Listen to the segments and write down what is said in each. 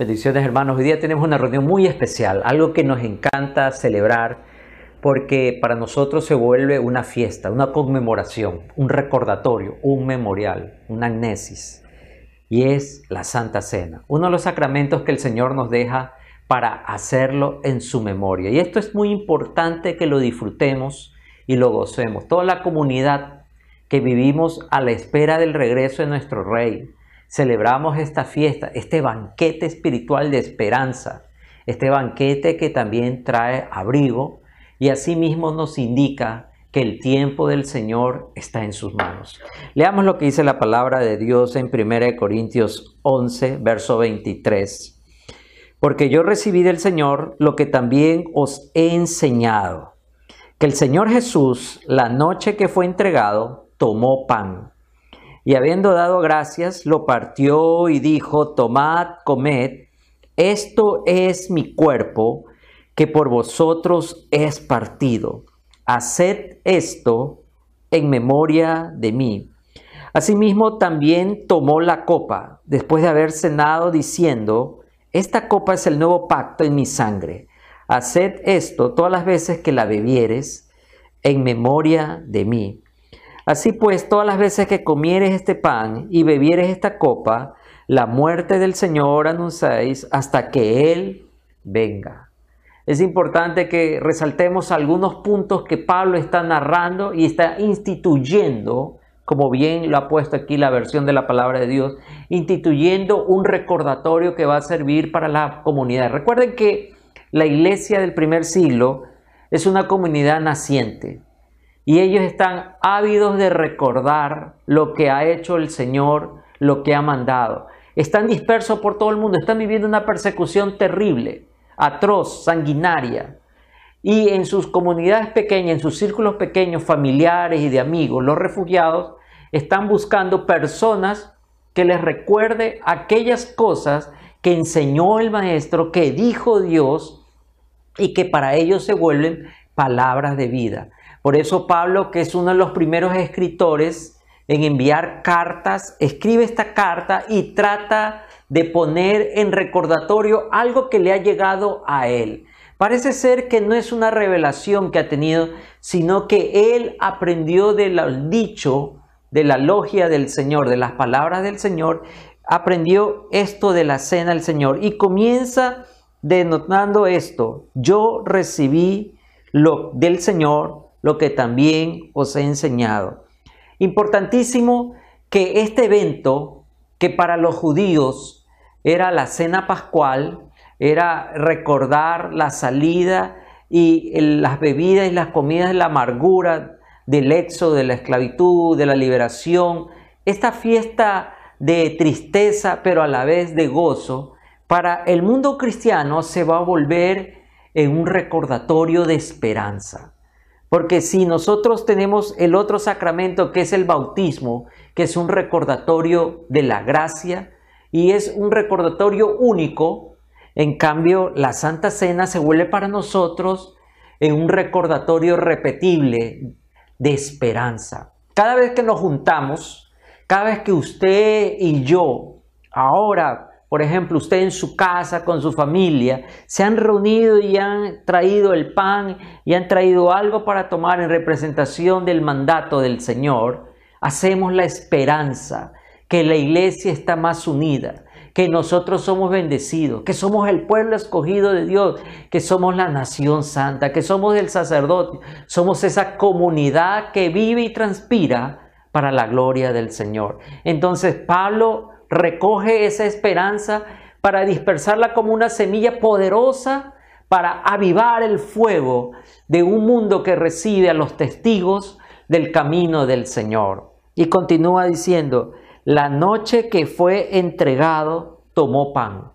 Bendiciones hermanos, hoy día tenemos una reunión muy especial, algo que nos encanta celebrar porque para nosotros se vuelve una fiesta, una conmemoración, un recordatorio, un memorial, una amnesis. Y es la Santa Cena, uno de los sacramentos que el Señor nos deja para hacerlo en su memoria. Y esto es muy importante que lo disfrutemos y lo gocemos. Toda la comunidad que vivimos a la espera del regreso de nuestro Rey, celebramos esta fiesta, este banquete espiritual de esperanza, este banquete que también trae abrigo y asimismo nos indica que el tiempo del Señor está en sus manos. Leamos lo que dice la palabra de Dios en 1 Corintios 11, verso 23. Porque yo recibí del Señor lo que también os he enseñado, que el Señor Jesús, la noche que fue entregado, tomó pan y habiendo dado gracias, lo partió y dijo, tomad, comed, esto es mi cuerpo que por vosotros es partido. Haced esto en memoria de mí. Asimismo también tomó la copa, después de haber cenado, diciendo, esta copa es el nuevo pacto en mi sangre. Haced esto todas las veces que la bebieres en memoria de mí. Así pues, todas las veces que comieres este pan y bebieres esta copa, la muerte del Señor anunciáis hasta que Él venga. Es importante que resaltemos algunos puntos que Pablo está narrando y está instituyendo, como bien lo ha puesto aquí la versión de la palabra de Dios, instituyendo un recordatorio que va a servir para la comunidad. Recuerden que la iglesia del primer siglo es una comunidad naciente, y ellos están ávidos de recordar lo que ha hecho el Señor, lo que ha mandado. Están dispersos por todo el mundo, están viviendo una persecución terrible, atroz, sanguinaria. Y en sus comunidades pequeñas, en sus círculos pequeños, familiares y de amigos, los refugiados están buscando personas que les recuerde aquellas cosas que enseñó el Maestro, que dijo Dios y que para ellos se vuelven palabras de vida. Por eso Pablo, que es uno de los primeros escritores en enviar cartas, escribe esta carta y trata de poner en recordatorio algo que le ha llegado a él. Parece ser que no es una revelación que ha tenido, sino que él aprendió del dicho, de la logia del Señor, de las palabras del Señor, aprendió esto de la cena del Señor y comienza denotando esto, yo recibí lo del Señor lo que también os he enseñado. Importantísimo que este evento, que para los judíos era la cena pascual, era recordar la salida y las bebidas y las comidas de la amargura, del éxodo, de la esclavitud, de la liberación, esta fiesta de tristeza, pero a la vez de gozo, para el mundo cristiano se va a volver en un recordatorio de esperanza. Porque si nosotros tenemos el otro sacramento que es el bautismo, que es un recordatorio de la gracia y es un recordatorio único, en cambio la Santa Cena se vuelve para nosotros en un recordatorio repetible de esperanza. Cada vez que nos juntamos, cada vez que usted y yo ahora por ejemplo, usted en su casa con su familia, se han reunido y han traído el pan y han traído algo para tomar en representación del mandato del Señor, hacemos la esperanza que la iglesia está más unida, que nosotros somos bendecidos, que somos el pueblo escogido de Dios, que somos la nación santa, que somos el sacerdote, somos esa comunidad que vive y transpira para la gloria del Señor. Entonces Pablo recoge esa esperanza para dispersarla como una semilla poderosa para avivar el fuego de un mundo que recibe a los testigos del camino del Señor. Y continúa diciendo, la noche que fue entregado tomó pan.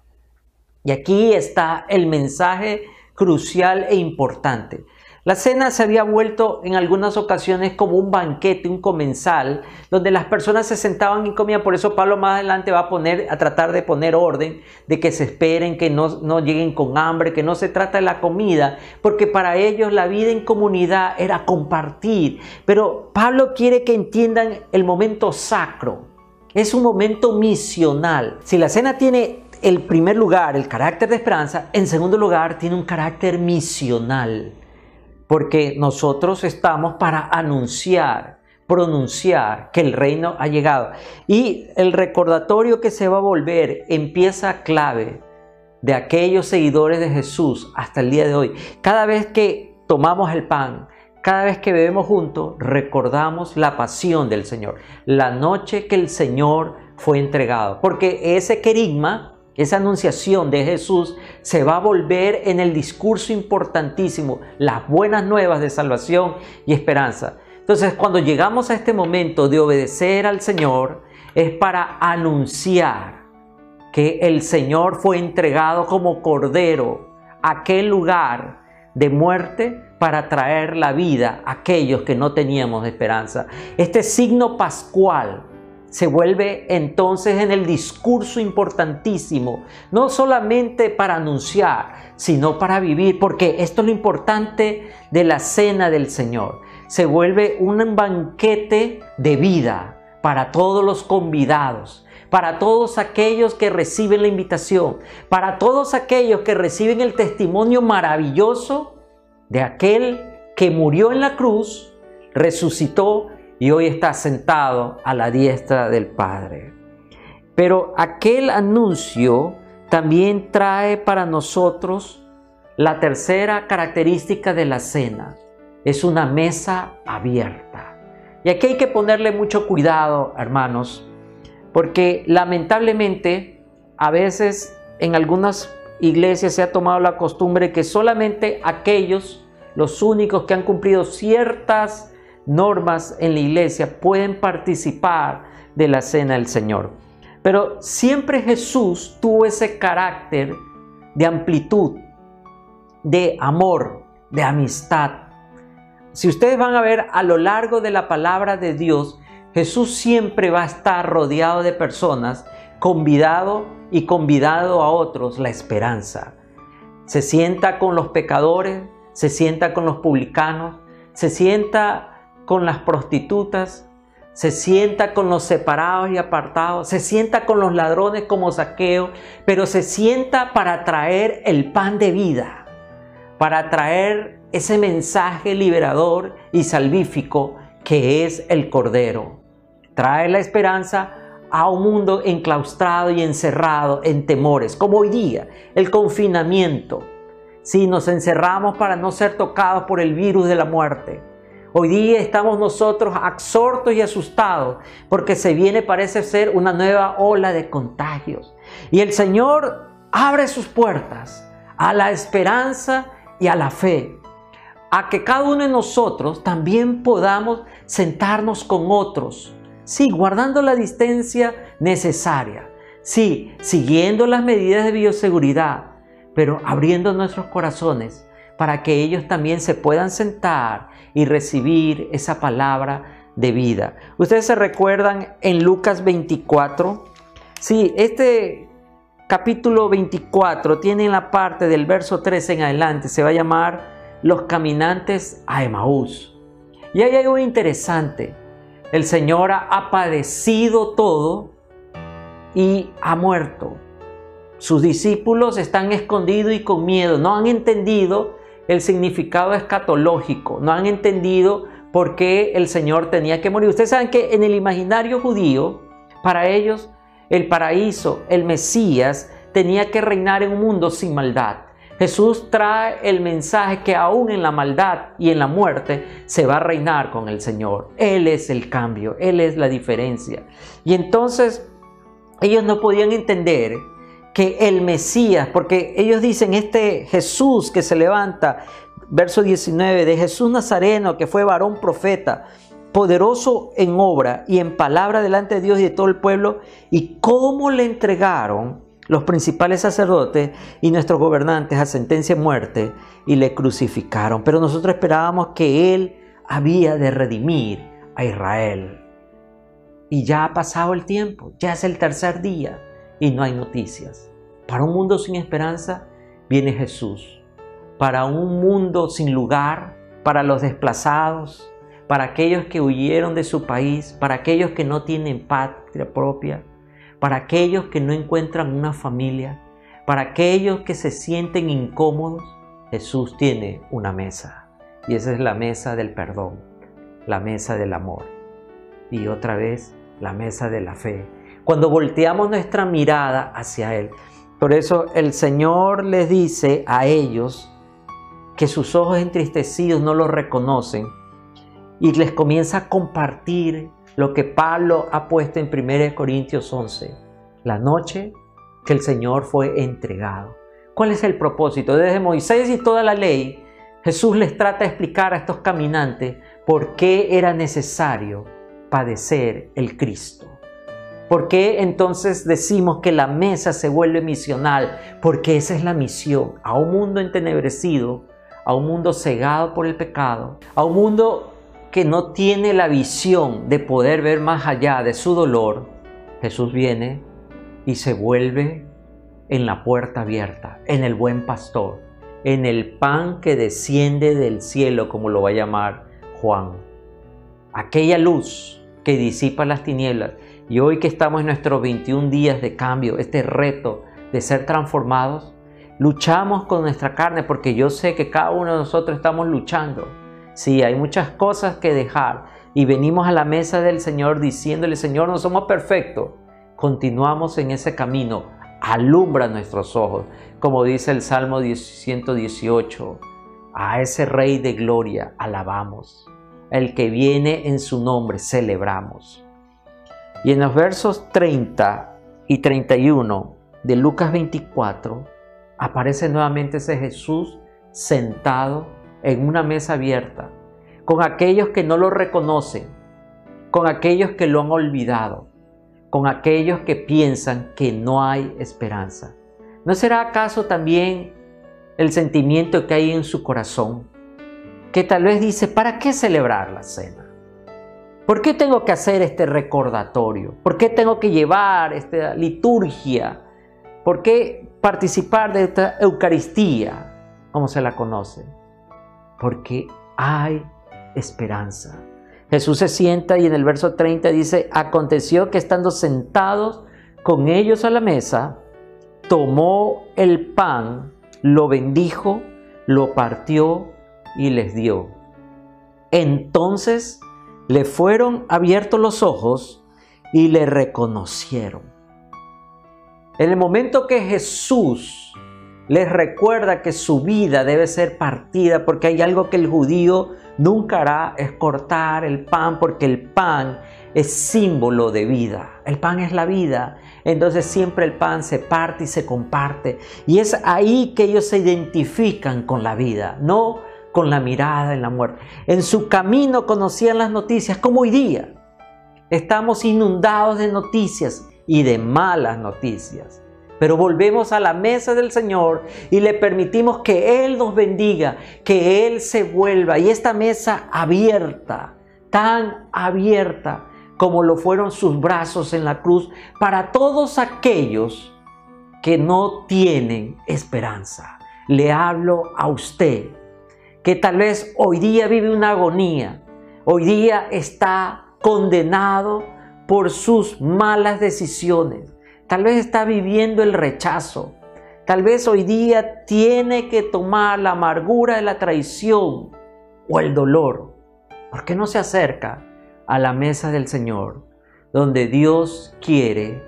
Y aquí está el mensaje crucial e importante. La cena se había vuelto en algunas ocasiones como un banquete, un comensal, donde las personas se sentaban y comían. Por eso Pablo más adelante va a poner, a tratar de poner orden, de que se esperen, que no, no lleguen con hambre, que no se trata de la comida, porque para ellos la vida en comunidad era compartir. Pero Pablo quiere que entiendan el momento sacro. Es un momento misional. Si la cena tiene el primer lugar, el carácter de esperanza, en segundo lugar, tiene un carácter misional, porque nosotros estamos para anunciar, pronunciar que el reino ha llegado. Y el recordatorio que se va a volver empieza clave de aquellos seguidores de Jesús hasta el día de hoy. Cada vez que tomamos el pan, cada vez que bebemos juntos, recordamos la pasión del Señor, la noche que el Señor fue entregado. Porque ese querigma, esa anunciación de Jesús se va a volver en el discurso importantísimo, las buenas nuevas de salvación y esperanza. Entonces, cuando llegamos a este momento de obedecer al Señor, es para anunciar que el Señor fue entregado como cordero a aquel lugar de muerte para traer la vida a aquellos que no teníamos esperanza. Este signo pascual se vuelve entonces en el discurso importantísimo, no solamente para anunciar, sino para vivir, porque esto es lo importante de la cena del Señor. Se vuelve un banquete de vida para todos los convidados, para todos aquellos que reciben la invitación, para todos aquellos que reciben el testimonio maravilloso de aquel que murió en la cruz, resucitó y hoy está sentado a la diestra del Padre. Pero aquel anuncio también trae para nosotros la tercera característica de la cena. Es una mesa abierta. Y aquí hay que ponerle mucho cuidado, hermanos, porque lamentablemente a veces en algunas iglesias se ha tomado la costumbre que solamente aquellos, los únicos que han cumplido ciertas normas en la iglesia pueden participar de la cena del Señor. Pero siempre Jesús tuvo ese carácter de amplitud, de amor, de amistad. Si ustedes van a ver a lo largo de la palabra de Dios, Jesús siempre va a estar rodeado de personas, convidado y convidado a otros la esperanza. Se sienta con los pecadores, se sienta con los publicanos, se sienta con las prostitutas, se sienta con los separados y apartados, se sienta con los ladrones como saqueo, pero se sienta para traer el pan de vida, para traer ese mensaje liberador y salvífico que es el Cordero. Trae la esperanza a un mundo enclaustrado y encerrado en temores, como hoy día, el confinamiento. Si nos encerramos para no ser tocados por el virus de la muerte, Hoy día estamos nosotros absortos y asustados porque se viene, parece ser, una nueva ola de contagios. Y el Señor abre sus puertas a la esperanza y a la fe. A que cada uno de nosotros también podamos sentarnos con otros. Sí, guardando la distancia necesaria. Sí, siguiendo las medidas de bioseguridad, pero abriendo nuestros corazones para que ellos también se puedan sentar y recibir esa palabra de vida. Ustedes se recuerdan en Lucas 24. Sí, este capítulo 24 tiene en la parte del verso 13 en adelante, se va a llamar Los caminantes a Emaús. Y hay algo interesante. El Señor ha padecido todo y ha muerto. Sus discípulos están escondidos y con miedo, no han entendido el significado escatológico, no han entendido por qué el Señor tenía que morir. Ustedes saben que en el imaginario judío, para ellos, el paraíso, el Mesías, tenía que reinar en un mundo sin maldad. Jesús trae el mensaje que aún en la maldad y en la muerte se va a reinar con el Señor. Él es el cambio, Él es la diferencia. Y entonces ellos no podían entender que el Mesías, porque ellos dicen este Jesús que se levanta, verso 19, de Jesús Nazareno, que fue varón profeta, poderoso en obra y en palabra delante de Dios y de todo el pueblo, y cómo le entregaron los principales sacerdotes y nuestros gobernantes a sentencia de muerte y le crucificaron. Pero nosotros esperábamos que Él había de redimir a Israel. Y ya ha pasado el tiempo, ya es el tercer día y no hay noticias. Para un mundo sin esperanza viene Jesús. Para un mundo sin lugar, para los desplazados, para aquellos que huyeron de su país, para aquellos que no tienen patria propia, para aquellos que no encuentran una familia, para aquellos que se sienten incómodos, Jesús tiene una mesa. Y esa es la mesa del perdón, la mesa del amor. Y otra vez, la mesa de la fe. Cuando volteamos nuestra mirada hacia Él. Por eso el Señor les dice a ellos que sus ojos entristecidos no lo reconocen y les comienza a compartir lo que Pablo ha puesto en 1 Corintios 11, la noche que el Señor fue entregado. ¿Cuál es el propósito? Desde Moisés y toda la ley, Jesús les trata de explicar a estos caminantes por qué era necesario padecer el Cristo. ¿Por qué entonces decimos que la mesa se vuelve misional? Porque esa es la misión, a un mundo entenebrecido, a un mundo cegado por el pecado, a un mundo que no tiene la visión de poder ver más allá de su dolor, Jesús viene y se vuelve en la puerta abierta, en el buen pastor, en el pan que desciende del cielo, como lo va a llamar Juan. Aquella luz que disipa las tinieblas. Y hoy que estamos en nuestros 21 días de cambio, este reto de ser transformados, luchamos con nuestra carne porque yo sé que cada uno de nosotros estamos luchando Sí, hay muchas cosas que dejar y venimos a la mesa del Señor diciéndole, Señor, no somos perfectos. Continuamos en ese camino. Alumbra nuestros ojos, como dice el Salmo 118. A ese Rey de gloria alabamos. El que viene en su nombre celebramos. Y en los versos 30 y 31 de Lucas 24 aparece nuevamente ese Jesús sentado en una mesa abierta, con aquellos que no lo reconocen, con aquellos que lo han olvidado, con aquellos que piensan que no hay esperanza. ¿No será acaso también el sentimiento que hay en su corazón? Que tal vez dice, ¿para qué celebrar la cena? ¿Por qué tengo que hacer este recordatorio? ¿Por qué tengo que llevar esta liturgia? ¿Por qué participar de esta Eucaristía, como se la conoce? porque hay esperanza. Jesús se sienta y en el verso 30 dice, aconteció que estando sentados con ellos a la mesa, tomó el pan, lo bendijo, lo partió y les dio. Entonces le fueron abiertos los ojos y le reconocieron. En el momento que Jesús les recuerda que su vida debe ser partida porque hay algo que el judío nunca hará, es cortar el pan porque el pan es símbolo de vida. El pan es la vida. Entonces siempre el pan se parte y se comparte. Y es ahí que ellos se identifican con la vida, no con la mirada en la muerte. En su camino conocían las noticias como hoy día. Estamos inundados de noticias y de malas noticias. Pero volvemos a la mesa del Señor y le permitimos que Él nos bendiga, que Él se vuelva. Y esta mesa abierta, tan abierta como lo fueron sus brazos en la cruz, para todos aquellos que no tienen esperanza. Le hablo a usted, que tal vez hoy día vive una agonía, hoy día está condenado por sus malas decisiones Tal vez está viviendo el rechazo. Tal vez hoy día tiene que tomar la amargura de la traición o el dolor. ¿Por qué no se acerca a la mesa del Señor, donde Dios quiere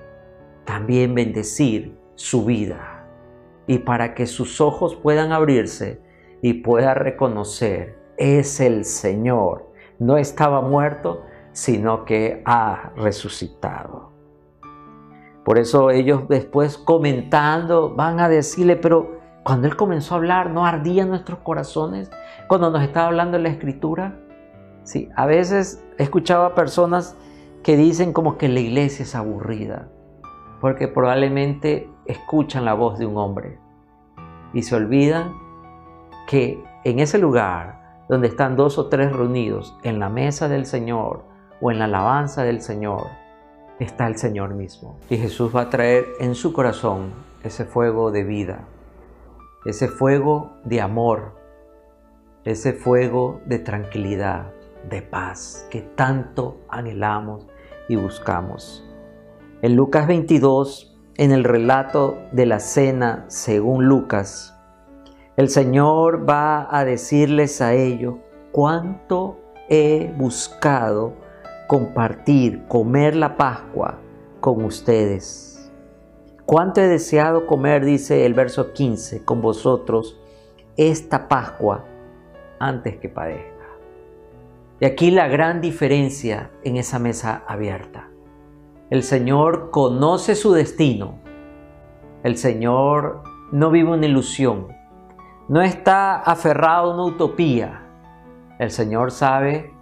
también bendecir su vida? Y para que sus ojos puedan abrirse y pueda reconocer, es el Señor. No estaba muerto, sino que ha resucitado. Por eso ellos después comentando van a decirle, pero cuando Él comenzó a hablar, ¿no ardían nuestros corazones? Cuando nos estaba hablando en la escritura. Sí, a veces he escuchado a personas que dicen como que la iglesia es aburrida, porque probablemente escuchan la voz de un hombre y se olvidan que en ese lugar donde están dos o tres reunidos en la mesa del Señor o en la alabanza del Señor, está el Señor mismo. Y Jesús va a traer en su corazón ese fuego de vida, ese fuego de amor, ese fuego de tranquilidad, de paz que tanto anhelamos y buscamos. En Lucas 22, en el relato de la cena según Lucas, el Señor va a decirles a ellos cuánto he buscado compartir, comer la Pascua con ustedes. Cuánto he deseado comer, dice el verso 15, con vosotros esta Pascua antes que padezca. Y aquí la gran diferencia en esa mesa abierta. El Señor conoce su destino. El Señor no vive una ilusión. No está aferrado a una utopía. El Señor sabe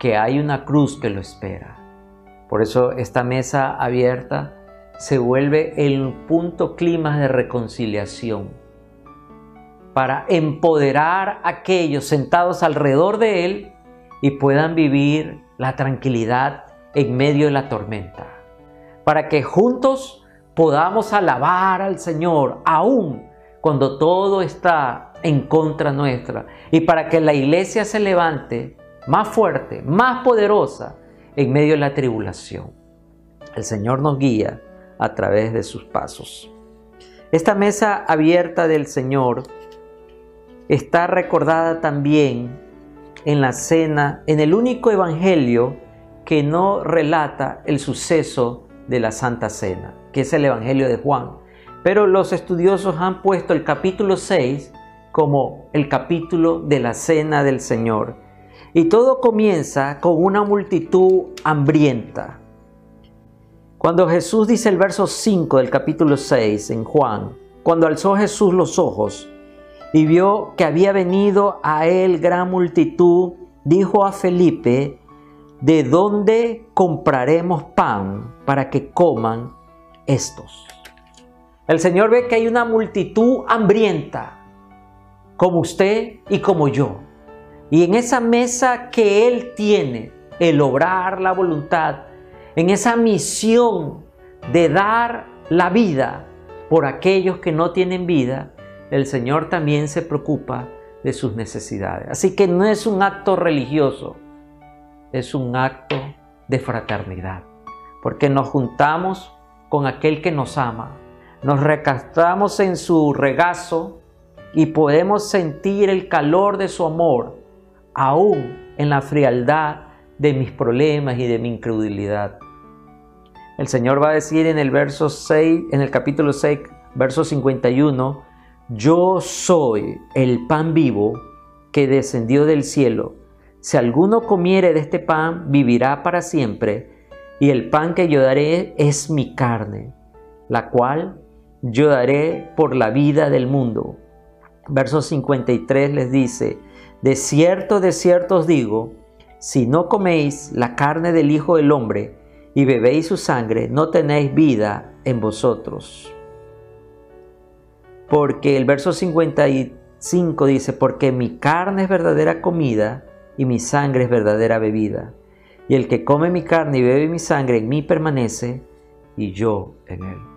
que hay una cruz que lo espera. Por eso esta mesa abierta se vuelve el punto clima de reconciliación para empoderar a aquellos sentados alrededor de Él y puedan vivir la tranquilidad en medio de la tormenta. Para que juntos podamos alabar al Señor aún cuando todo está en contra nuestra y para que la iglesia se levante más fuerte, más poderosa en medio de la tribulación. El Señor nos guía a través de sus pasos. Esta mesa abierta del Señor está recordada también en la cena, en el único evangelio que no relata el suceso de la Santa Cena, que es el Evangelio de Juan. Pero los estudiosos han puesto el capítulo 6 como el capítulo de la Cena del Señor. Y todo comienza con una multitud hambrienta. Cuando Jesús dice el verso 5 del capítulo 6 en Juan, cuando alzó Jesús los ojos y vio que había venido a él gran multitud, dijo a Felipe, ¿de dónde compraremos pan para que coman estos? El Señor ve que hay una multitud hambrienta, como usted y como yo. Y en esa mesa que Él tiene, el obrar la voluntad, en esa misión de dar la vida por aquellos que no tienen vida, el Señor también se preocupa de sus necesidades. Así que no es un acto religioso, es un acto de fraternidad, porque nos juntamos con aquel que nos ama, nos recastamos en su regazo y podemos sentir el calor de su amor, aún en la frialdad de mis problemas y de mi incredulidad. El Señor va a decir en el verso 6, en el capítulo 6, verso 51, yo soy el pan vivo que descendió del cielo. Si alguno comiere de este pan, vivirá para siempre, y el pan que yo daré es mi carne, la cual yo daré por la vida del mundo. Verso 53 les dice, de cierto, de cierto os digo, si no coméis la carne del Hijo del Hombre y bebéis su sangre, no tenéis vida en vosotros porque el verso 55 dice, porque mi carne es verdadera comida y mi sangre es verdadera bebida. Y el que come mi carne y bebe mi sangre en mí permanece y yo en él.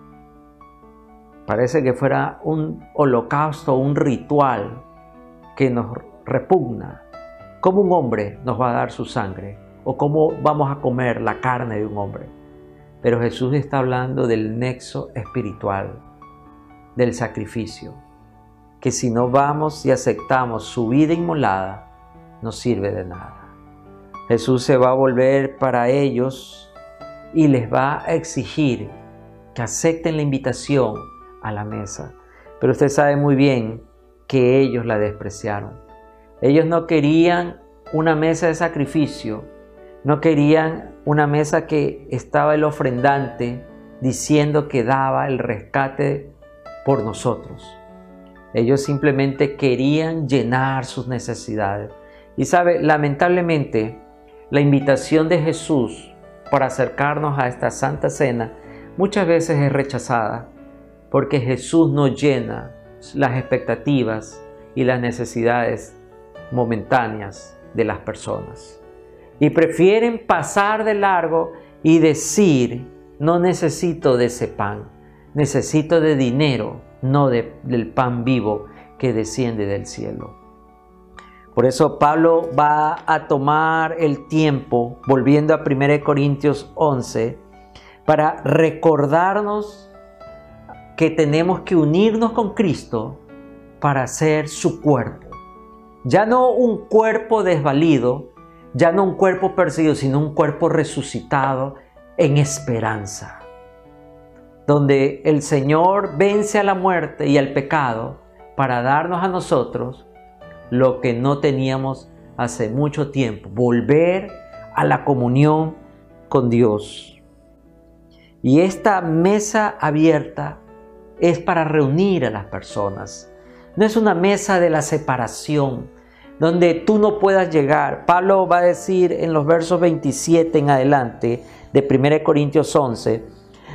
Parece que fuera un holocausto, un ritual que nos repugna. ¿Cómo un hombre nos va a dar su sangre? ¿O cómo vamos a comer la carne de un hombre? Pero Jesús está hablando del nexo espiritual del sacrificio, que si no vamos y aceptamos su vida inmolada, no sirve de nada. Jesús se va a volver para ellos y les va a exigir que acepten la invitación a la mesa. Pero usted sabe muy bien que ellos la despreciaron. Ellos no querían una mesa de sacrificio, no querían una mesa que estaba el ofrendante diciendo que daba el rescate por nosotros. Ellos simplemente querían llenar sus necesidades. Y sabe, lamentablemente, la invitación de Jesús para acercarnos a esta santa cena muchas veces es rechazada porque Jesús no llena las expectativas y las necesidades momentáneas de las personas. Y prefieren pasar de largo y decir, no necesito de ese pan, necesito de dinero, no del pan vivo que desciende del cielo. Por eso Pablo va a tomar el tiempo, volviendo a 1 Corintios 11, para recordarnos que tenemos que unirnos con Cristo para ser su cuerpo. Ya no un cuerpo desvalido, ya no un cuerpo perseguido, sino un cuerpo resucitado en esperanza, donde el Señor vence a la muerte y al pecado para darnos a nosotros lo que no teníamos hace mucho tiempo, volver a la comunión con Dios. Y esta mesa abierta es para reunir a las personas. No es una mesa de la separación, donde tú no puedas llegar. Pablo va a decir en los versos 27 en adelante de 1 Corintios 11,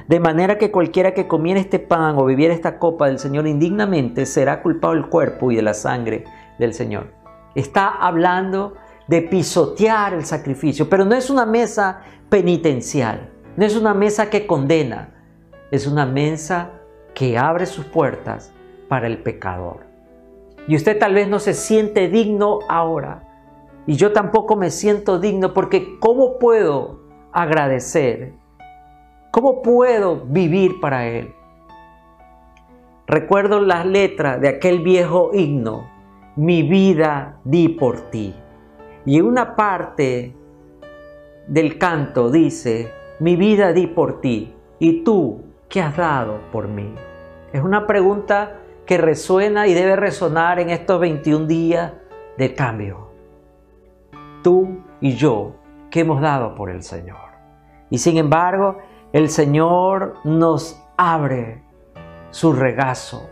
de manera que cualquiera que comiera este pan o bebiera esta copa del Señor indignamente será culpado del cuerpo y de la sangre del Señor. Está hablando de pisotear el sacrificio, pero no es una mesa penitencial, no es una mesa que condena, es una mesa que abre sus puertas para el pecador. Y usted tal vez no se siente digno ahora. Y yo tampoco me siento digno porque ¿cómo puedo agradecer? ¿Cómo puedo vivir para Él? Recuerdo las letras de aquel viejo himno, mi vida di por ti. Y una parte del canto dice, mi vida di por ti, y tú, ¿qué has dado por mí? Es una pregunta que resuena y debe resonar en estos 21 días de cambio. Tú y yo, ¿qué hemos dado por el Señor? Y sin embargo, el Señor nos abre su regazo,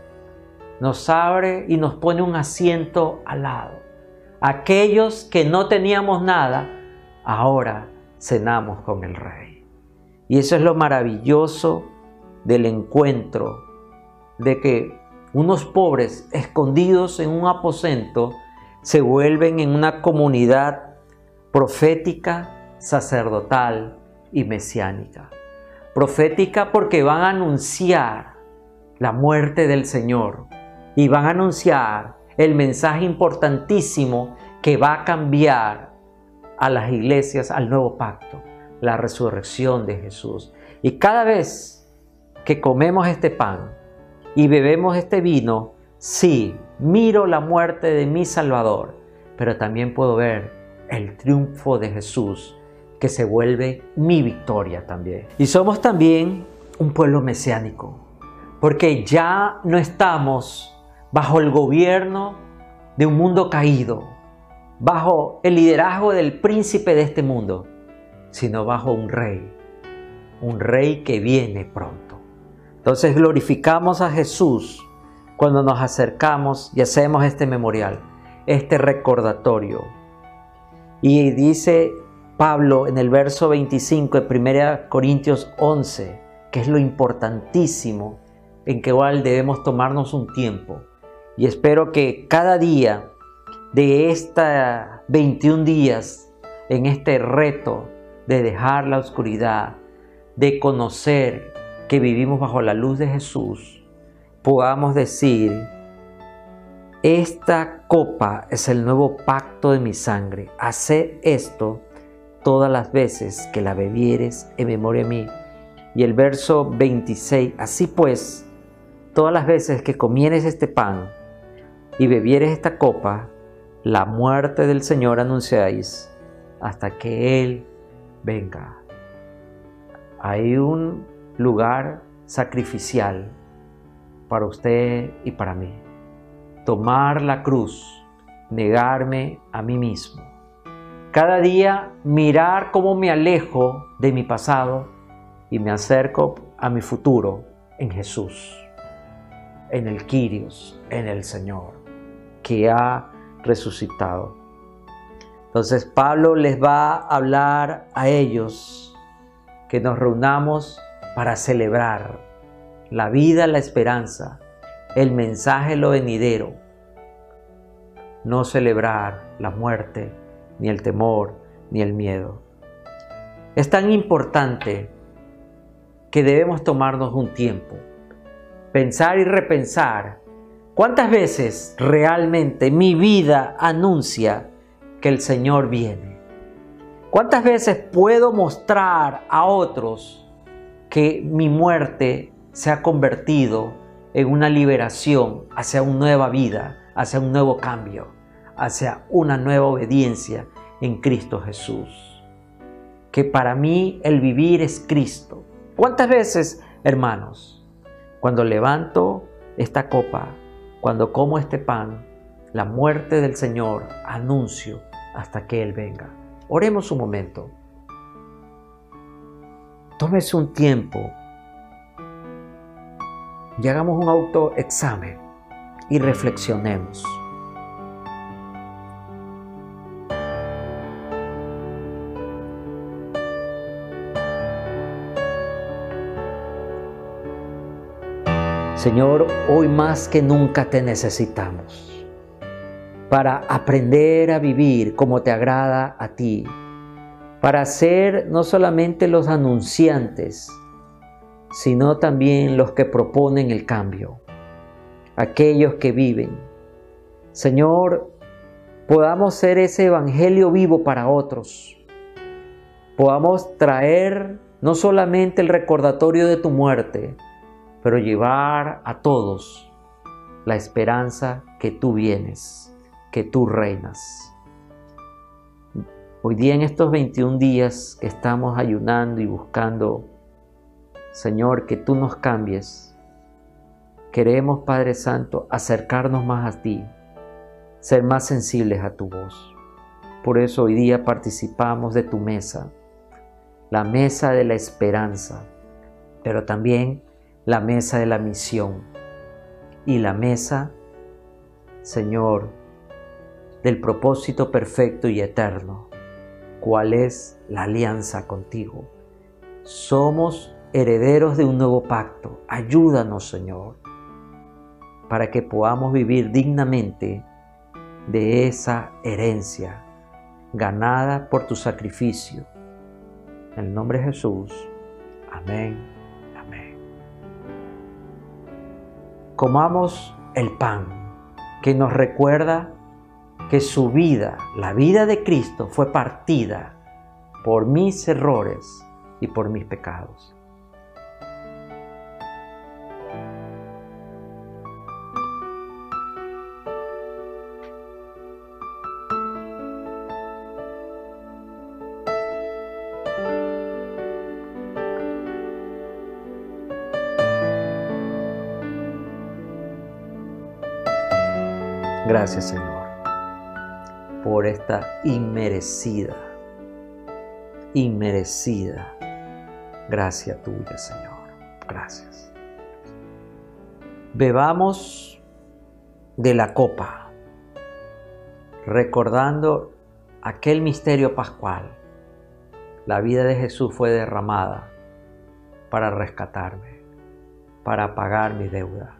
nos abre y nos pone un asiento al lado. Aquellos que no teníamos nada, ahora cenamos con el Rey. Y eso es lo maravilloso del encuentro, de que unos pobres escondidos en un aposento se vuelven en una comunidad profética, sacerdotal y mesiánica. Profética porque van a anunciar la muerte del Señor y van a anunciar el mensaje importantísimo que va a cambiar a las iglesias al nuevo pacto, la resurrección de Jesús. Y cada vez que comemos este pan, y bebemos este vino, sí, miro la muerte de mi Salvador, pero también puedo ver el triunfo de Jesús que se vuelve mi victoria también. Y somos también un pueblo mesiánico, porque ya no estamos bajo el gobierno de un mundo caído, bajo el liderazgo del príncipe de este mundo, sino bajo un rey, un rey que viene pronto. Entonces glorificamos a Jesús cuando nos acercamos y hacemos este memorial, este recordatorio. Y dice Pablo en el verso 25 de 1 Corintios 11, que es lo importantísimo en que igual debemos tomarnos un tiempo. Y espero que cada día de esta 21 días en este reto de dejar la oscuridad, de conocer que vivimos bajo la luz de Jesús, podamos decir, esta copa es el nuevo pacto de mi sangre. Haced esto todas las veces que la bebieres en memoria de mí. Y el verso 26, así pues, todas las veces que comieres este pan y bebieres esta copa, la muerte del Señor anunciáis hasta que Él venga. Hay un lugar sacrificial para usted y para mí. Tomar la cruz, negarme a mí mismo. Cada día mirar cómo me alejo de mi pasado y me acerco a mi futuro en Jesús, en el Quirios, en el Señor, que ha resucitado. Entonces Pablo les va a hablar a ellos que nos reunamos para celebrar la vida, la esperanza, el mensaje, lo venidero. No celebrar la muerte, ni el temor, ni el miedo. Es tan importante que debemos tomarnos un tiempo, pensar y repensar cuántas veces realmente mi vida anuncia que el Señor viene. ¿Cuántas veces puedo mostrar a otros que mi muerte se ha convertido en una liberación hacia una nueva vida, hacia un nuevo cambio, hacia una nueva obediencia en Cristo Jesús. Que para mí el vivir es Cristo. ¿Cuántas veces, hermanos, cuando levanto esta copa, cuando como este pan, la muerte del Señor anuncio hasta que Él venga? Oremos un momento. Tómese un tiempo y hagamos un autoexamen y reflexionemos. Señor, hoy más que nunca te necesitamos para aprender a vivir como te agrada a ti, para ser no solamente los anunciantes, sino también los que proponen el cambio, aquellos que viven. Señor, podamos ser ese evangelio vivo para otros, podamos traer no solamente el recordatorio de tu muerte, pero llevar a todos la esperanza que tú vienes, que tú reinas. Hoy día en estos 21 días que estamos ayunando y buscando, Señor, que tú nos cambies. Queremos, Padre Santo, acercarnos más a ti, ser más sensibles a tu voz. Por eso hoy día participamos de tu mesa, la mesa de la esperanza, pero también la mesa de la misión y la mesa, Señor, del propósito perfecto y eterno cuál es la alianza contigo. Somos herederos de un nuevo pacto. Ayúdanos, Señor, para que podamos vivir dignamente de esa herencia ganada por tu sacrificio. En el nombre de Jesús. Amén. Amén. Comamos el pan que nos recuerda que su vida, la vida de Cristo, fue partida por mis errores y por mis pecados. Inmerecida, inmerecida gracia tuya, Señor. Gracias. Bebamos de la copa, recordando aquel misterio pascual. La vida de Jesús fue derramada para rescatarme, para pagar mi deuda.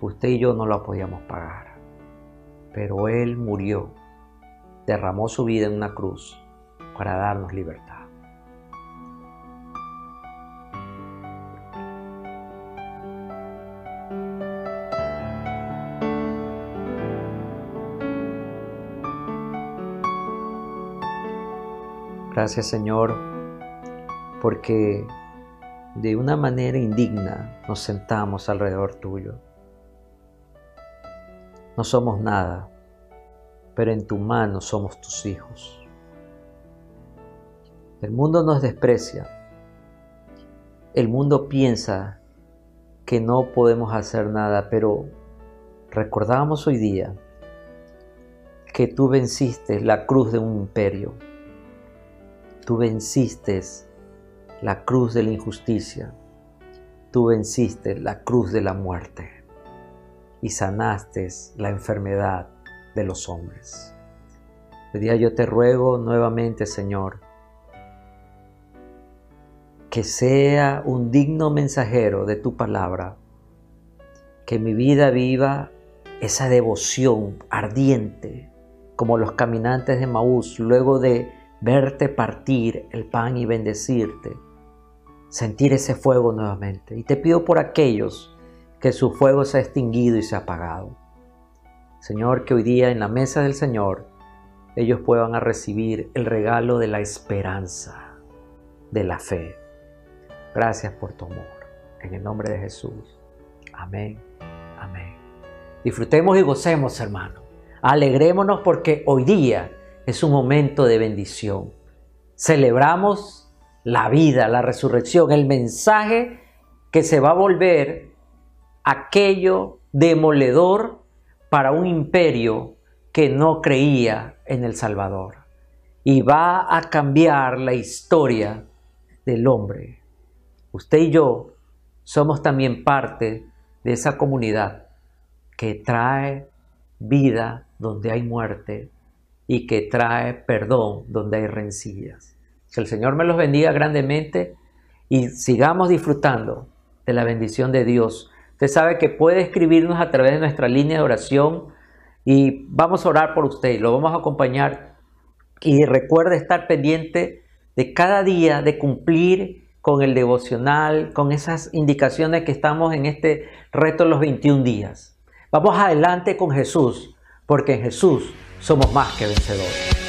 Usted y yo no la podíamos pagar, pero Él murió derramó su vida en una cruz para darnos libertad. Gracias Señor, porque de una manera indigna nos sentamos alrededor tuyo. No somos nada, pero en tu mano somos tus hijos. El mundo nos desprecia. El mundo piensa que no podemos hacer nada, pero recordamos hoy día que tú venciste la cruz de un imperio. Tú venciste la cruz de la injusticia. Tú venciste la cruz de la muerte y sanaste la enfermedad de los hombres. Hoy día yo te ruego nuevamente, Señor, que sea un digno mensajero de tu palabra, que mi vida viva esa devoción ardiente, como los caminantes de Maús, luego de verte partir el pan y bendecirte, sentir ese fuego nuevamente. Y te pido por aquellos que su fuego se ha extinguido y se ha apagado. Señor, que hoy día en la mesa del Señor ellos puedan recibir el regalo de la esperanza, de la fe. Gracias por tu amor. En el nombre de Jesús. Amén. Amén. Disfrutemos y gocemos, hermano. Alegrémonos porque hoy día es un momento de bendición. Celebramos la vida, la resurrección, el mensaje que se va a volver aquello demoledor para un imperio que no creía en el Salvador. Y va a cambiar la historia del hombre. Usted y yo somos también parte de esa comunidad que trae vida donde hay muerte y que trae perdón donde hay rencillas. Que el Señor me los bendiga grandemente y sigamos disfrutando de la bendición de Dios. Usted sabe que puede escribirnos a través de nuestra línea de oración y vamos a orar por usted, lo vamos a acompañar y recuerde estar pendiente de cada día, de cumplir con el devocional, con esas indicaciones que estamos en este reto de los 21 días. Vamos adelante con Jesús, porque en Jesús somos más que vencedores.